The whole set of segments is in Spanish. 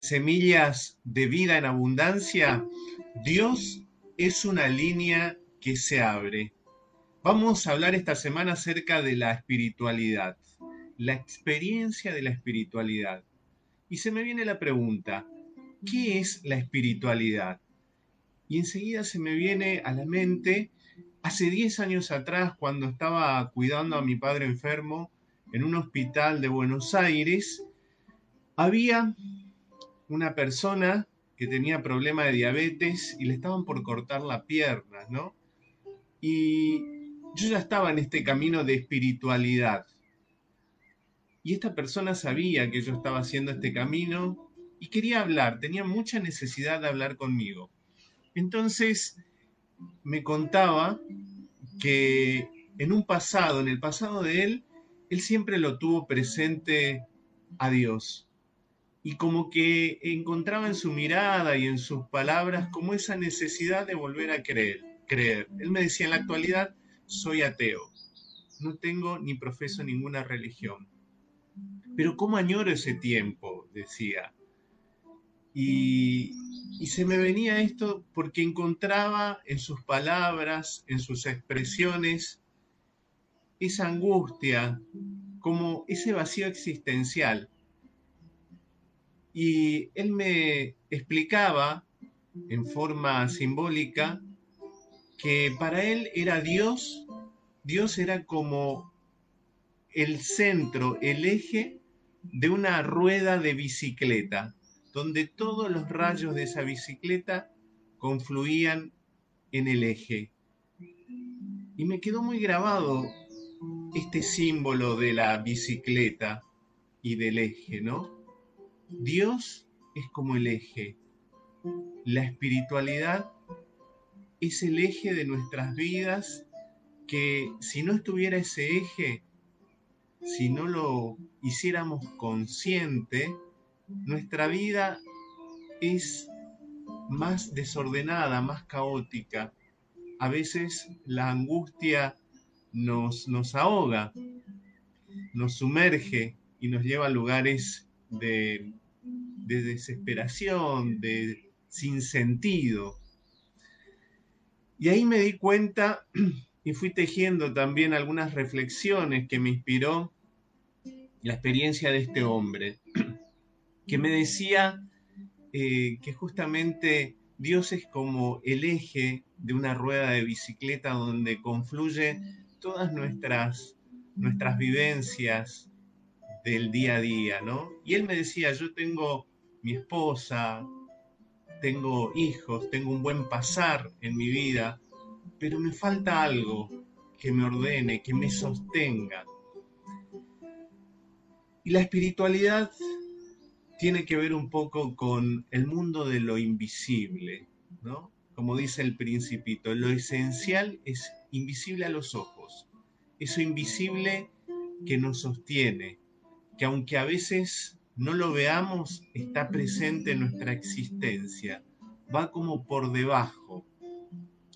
Semillas de vida en abundancia, Dios es una línea que se abre. Vamos a hablar esta semana acerca de la espiritualidad, la experiencia de la espiritualidad. Y se me viene la pregunta, ¿qué es la espiritualidad? Y enseguida se me viene a la mente, hace 10 años atrás, cuando estaba cuidando a mi padre enfermo en un hospital de Buenos Aires, había una persona que tenía problema de diabetes y le estaban por cortar la pierna, ¿no? Y yo ya estaba en este camino de espiritualidad. Y esta persona sabía que yo estaba haciendo este camino y quería hablar, tenía mucha necesidad de hablar conmigo. Entonces me contaba que en un pasado, en el pasado de él, él siempre lo tuvo presente a Dios y como que encontraba en su mirada y en sus palabras como esa necesidad de volver a creer. creer. Él me decía, en la actualidad soy ateo, no tengo ni profeso ninguna religión. Pero ¿cómo añoro ese tiempo? decía. Y, y se me venía esto porque encontraba en sus palabras, en sus expresiones, esa angustia, como ese vacío existencial y él me explicaba en forma simbólica que para él era Dios, Dios era como el centro, el eje de una rueda de bicicleta, donde todos los rayos de esa bicicleta confluían en el eje. Y me quedó muy grabado este símbolo de la bicicleta y del eje, ¿no? Dios es como el eje. La espiritualidad es el eje de nuestras vidas que si no estuviera ese eje, si no lo hiciéramos consciente, nuestra vida es más desordenada, más caótica. A veces la angustia nos, nos ahoga, nos sumerge y nos lleva a lugares de de desesperación, de sin sentido. Y ahí me di cuenta y fui tejiendo también algunas reflexiones que me inspiró la experiencia de este hombre, que me decía eh, que justamente Dios es como el eje de una rueda de bicicleta donde confluye todas nuestras, nuestras vivencias del día a día, ¿no? Y él me decía, yo tengo mi esposa, tengo hijos, tengo un buen pasar en mi vida, pero me falta algo que me ordene, que me sostenga. Y la espiritualidad tiene que ver un poco con el mundo de lo invisible, ¿no? Como dice el principito, lo esencial es invisible a los ojos, eso invisible que nos sostiene, que aunque a veces no lo veamos, está presente en nuestra existencia, va como por debajo.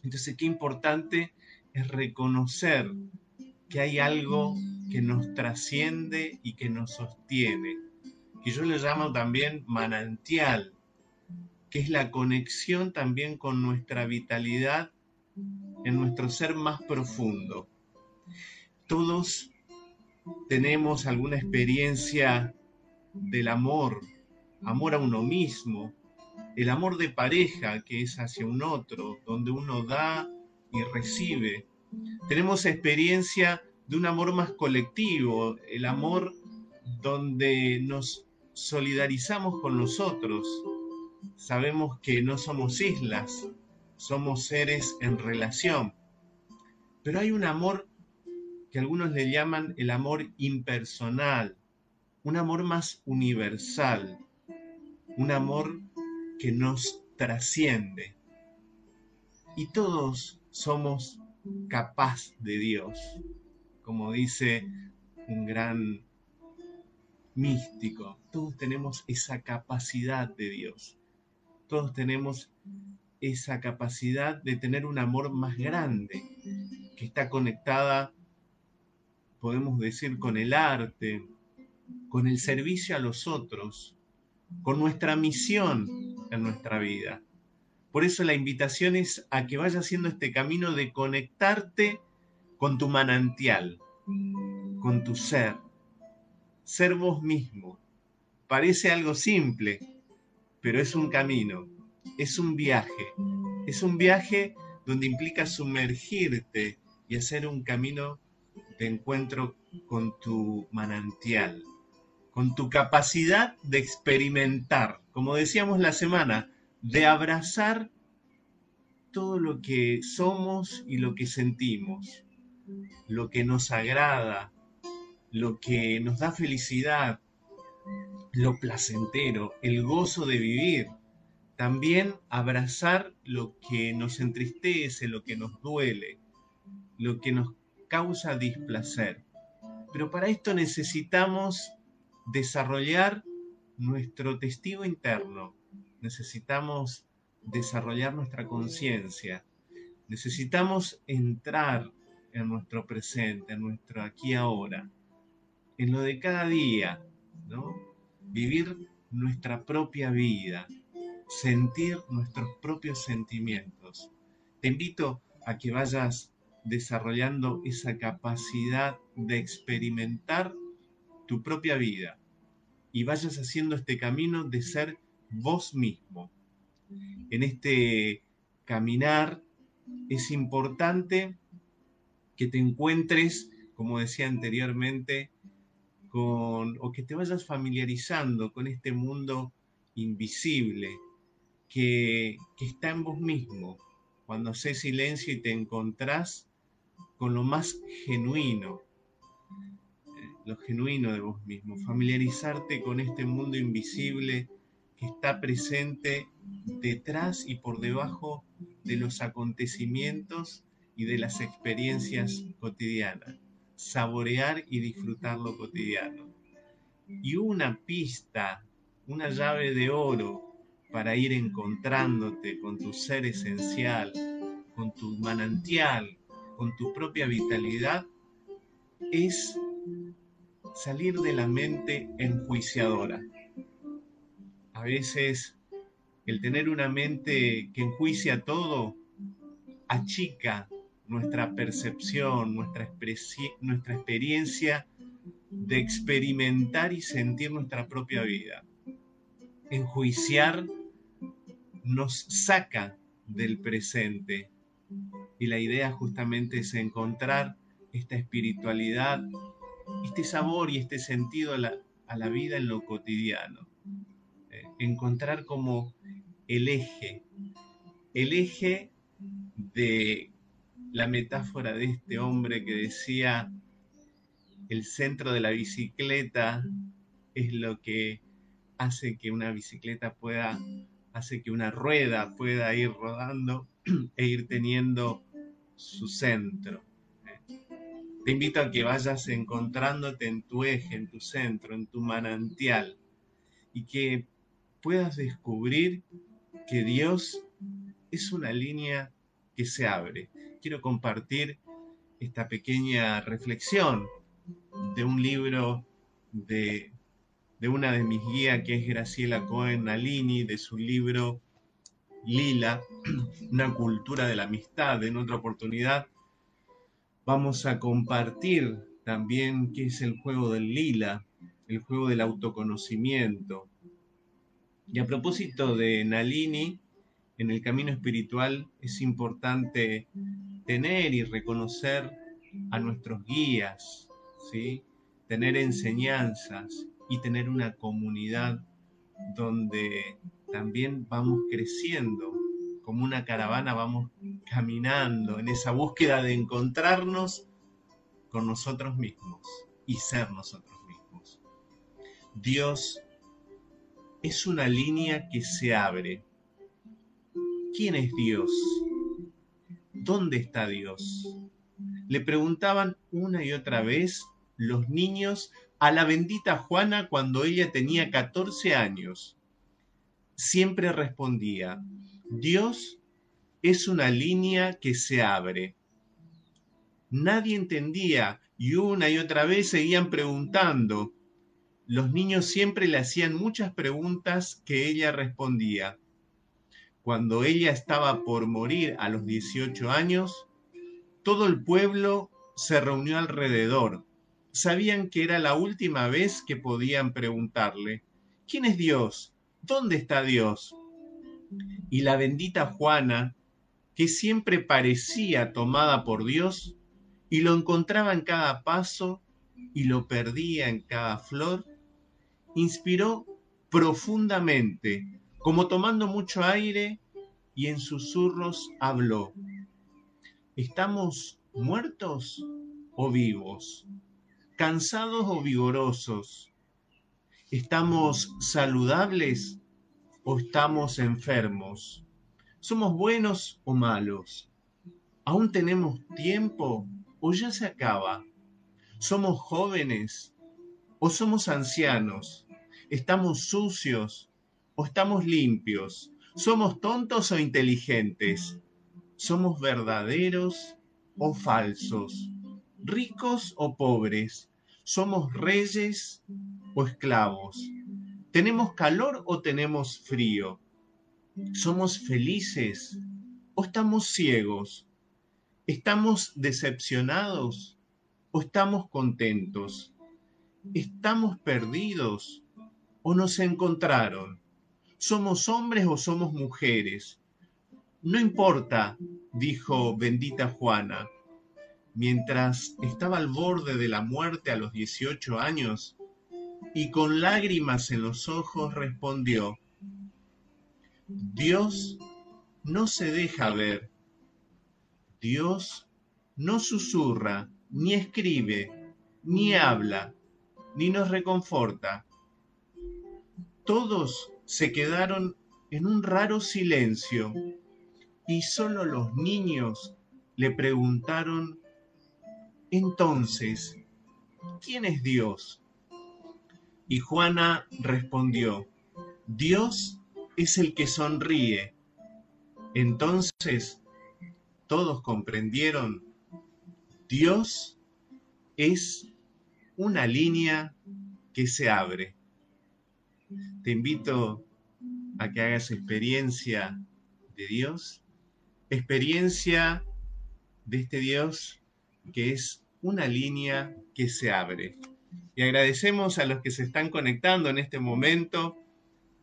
Entonces, qué importante es reconocer que hay algo que nos trasciende y que nos sostiene, que yo le llamo también manantial, que es la conexión también con nuestra vitalidad en nuestro ser más profundo. Todos tenemos alguna experiencia del amor, amor a uno mismo, el amor de pareja que es hacia un otro, donde uno da y recibe. Tenemos experiencia de un amor más colectivo, el amor donde nos solidarizamos con los otros. Sabemos que no somos islas, somos seres en relación. Pero hay un amor que algunos le llaman el amor impersonal, un amor más universal, un amor que nos trasciende. Y todos somos capaz de Dios, como dice un gran místico. Todos tenemos esa capacidad de Dios. Todos tenemos esa capacidad de tener un amor más grande, que está conectada, podemos decir, con el arte, con el servicio a los otros, con nuestra misión en nuestra vida. Por eso la invitación es a que vayas haciendo este camino de conectarte con tu manantial, con tu ser, ser vos mismo. Parece algo simple, pero es un camino, es un viaje, es un viaje donde implica sumergirte y hacer un camino de encuentro con tu manantial, con tu capacidad de experimentar, como decíamos la semana, de abrazar todo lo que somos y lo que sentimos, lo que nos agrada, lo que nos da felicidad, lo placentero, el gozo de vivir. También abrazar lo que nos entristece, lo que nos duele, lo que nos causa displacer. Pero para esto necesitamos desarrollar nuestro testigo interno, necesitamos desarrollar nuestra conciencia, necesitamos entrar en nuestro presente, en nuestro aquí ahora, en lo de cada día, ¿no? Vivir nuestra propia vida, sentir nuestros propios sentimientos. Te invito a que vayas desarrollando esa capacidad de experimentar tu propia vida y vayas haciendo este camino de ser vos mismo. En este caminar es importante que te encuentres, como decía anteriormente, con, o que te vayas familiarizando con este mundo invisible que, que está en vos mismo. Cuando haces silencio y te encontrás con lo más genuino, lo genuino de vos mismo, familiarizarte con este mundo invisible que está presente detrás y por debajo de los acontecimientos y de las experiencias cotidianas, saborear y disfrutar lo cotidiano. Y una pista, una llave de oro para ir encontrándote con tu ser esencial, con tu manantial, con tu propia vitalidad es salir de la mente enjuiciadora. A veces el tener una mente que enjuicia todo achica nuestra percepción, nuestra, nuestra experiencia de experimentar y sentir nuestra propia vida. Enjuiciar nos saca del presente, y la idea justamente es encontrar esta espiritualidad, este sabor y este sentido a la, vida en lo cotidiano. Eh, encontrar como el eje, el eje de la metáfora de este hombre que decía, el centro de la bicicleta es lo que hace que una bicicleta pueda, hace que una rueda pueda ir rodando e ir teniendo su centro. Te invito a que vayas encontrándote en tu eje, en tu centro, en tu manantial, y que puedas descubrir que Dios es una línea que se abre. Quiero compartir esta pequeña reflexión de un libro de, de una de mis guías, que es Graciela Cohen Alini, de su libro Lila, una cultura de la amistad. En otra oportunidad vamos a compartir también qué es el juego del lila, el juego del autoconocimiento. Y a propósito de Nalini, en el camino espiritual es importante tener y reconocer a nuestros guías, ¿sí? tener enseñanzas y tener una comunidad donde también vamos creciendo, como una caravana vamos caminando en esa búsqueda de encontrarnos con nosotros mismos y ser nosotros mismos. Dios es una línea que se abre. ¿Quién es Dios? ¿Dónde está Dios? Le preguntaban una y otra vez los niños a la bendita Juana cuando ella tenía 14 años siempre respondía, Dios es una línea que se abre. Nadie entendía y una y otra vez seguían preguntando, los niños siempre le hacían muchas preguntas que ella respondía. Cuando ella estaba por morir a los 18 años, todo el pueblo se reunió alrededor. Sabían que era la última vez que podían preguntarle, ¿quién es Dios? ¿Dónde está Dios? Y la bendita Juana, que siempre parecía tomada por Dios, y lo encontraba en cada paso y lo perdía en cada flor, inspiró profundamente, como tomando mucho aire, y en susurros habló. ¿Estamos muertos o vivos? ¿Cansados o vigorosos? ¿Estamos saludables o estamos enfermos? ¿Somos buenos o malos? ¿Aún tenemos tiempo o ya se acaba? ¿Somos jóvenes o somos ancianos? ¿Estamos sucios o estamos limpios? ¿Somos tontos o inteligentes? ¿Somos verdaderos o falsos? ¿Ricos o pobres? ¿Somos reyes o esclavos? ¿Tenemos calor o tenemos frío? ¿Somos felices o estamos ciegos? ¿Estamos decepcionados o estamos contentos? ¿Estamos perdidos o nos encontraron? ¿Somos hombres o somos mujeres? No importa, dijo bendita Juana. Mientras estaba al borde de la muerte a los 18 años, y con lágrimas en los ojos respondió, Dios no se deja ver, Dios no susurra, ni escribe, ni habla, ni nos reconforta. Todos se quedaron en un raro silencio y solo los niños le preguntaron, entonces, ¿quién es Dios? Y Juana respondió, Dios es el que sonríe. Entonces todos comprendieron, Dios es una línea que se abre. Te invito a que hagas experiencia de Dios experiencia de este Dios que es una línea que se abre. Y agradecemos a los que se están conectando en este momento.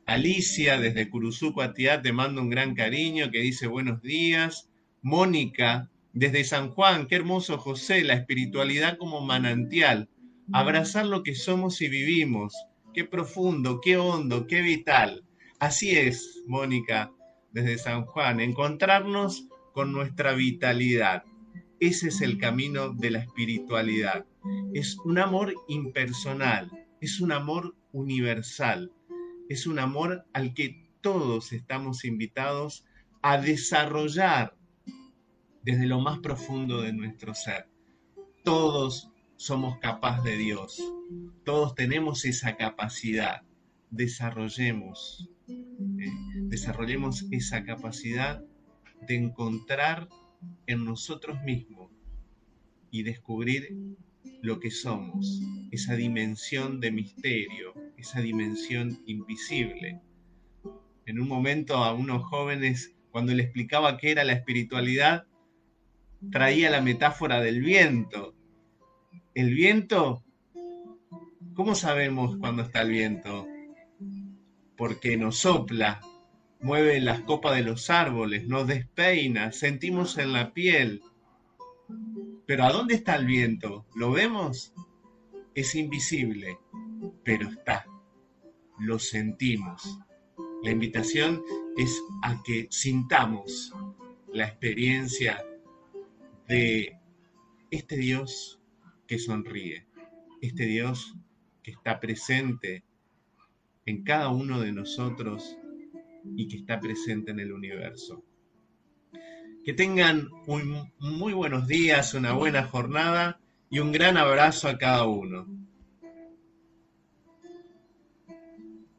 Alicia desde Curuzú, Atiá, te mando un gran cariño que dice buenos días. Mónica desde San Juan, qué hermoso José, la espiritualidad como manantial. Abrazar lo que somos y vivimos. Qué profundo, qué hondo, qué vital. Así es, Mónica desde San Juan, encontrarnos con nuestra vitalidad. Ese es el camino de la espiritualidad. Es un amor impersonal, es un amor universal, es un amor al que todos estamos invitados a desarrollar desde lo más profundo de nuestro ser. Todos somos capaces de Dios, todos tenemos esa capacidad. Desarrollemos eh, desarrollemos esa capacidad de encontrar en nosotros mismos y descubrir lo que somos, esa dimensión de misterio, esa dimensión invisible. En un momento a unos jóvenes, cuando le explicaba qué era la espiritualidad, traía la metáfora del viento. El viento, ¿cómo sabemos cuándo está el viento? porque nos sopla, mueve las copas de los árboles, nos despeina, sentimos en la piel. Pero ¿a dónde está el viento? ¿Lo vemos? Es invisible, pero está. Lo sentimos. La invitación es a que sintamos la experiencia de este Dios que sonríe, este Dios que está presente en cada uno de nosotros y que está presente en el universo. Que tengan muy buenos días, una buena jornada y un gran abrazo a cada uno.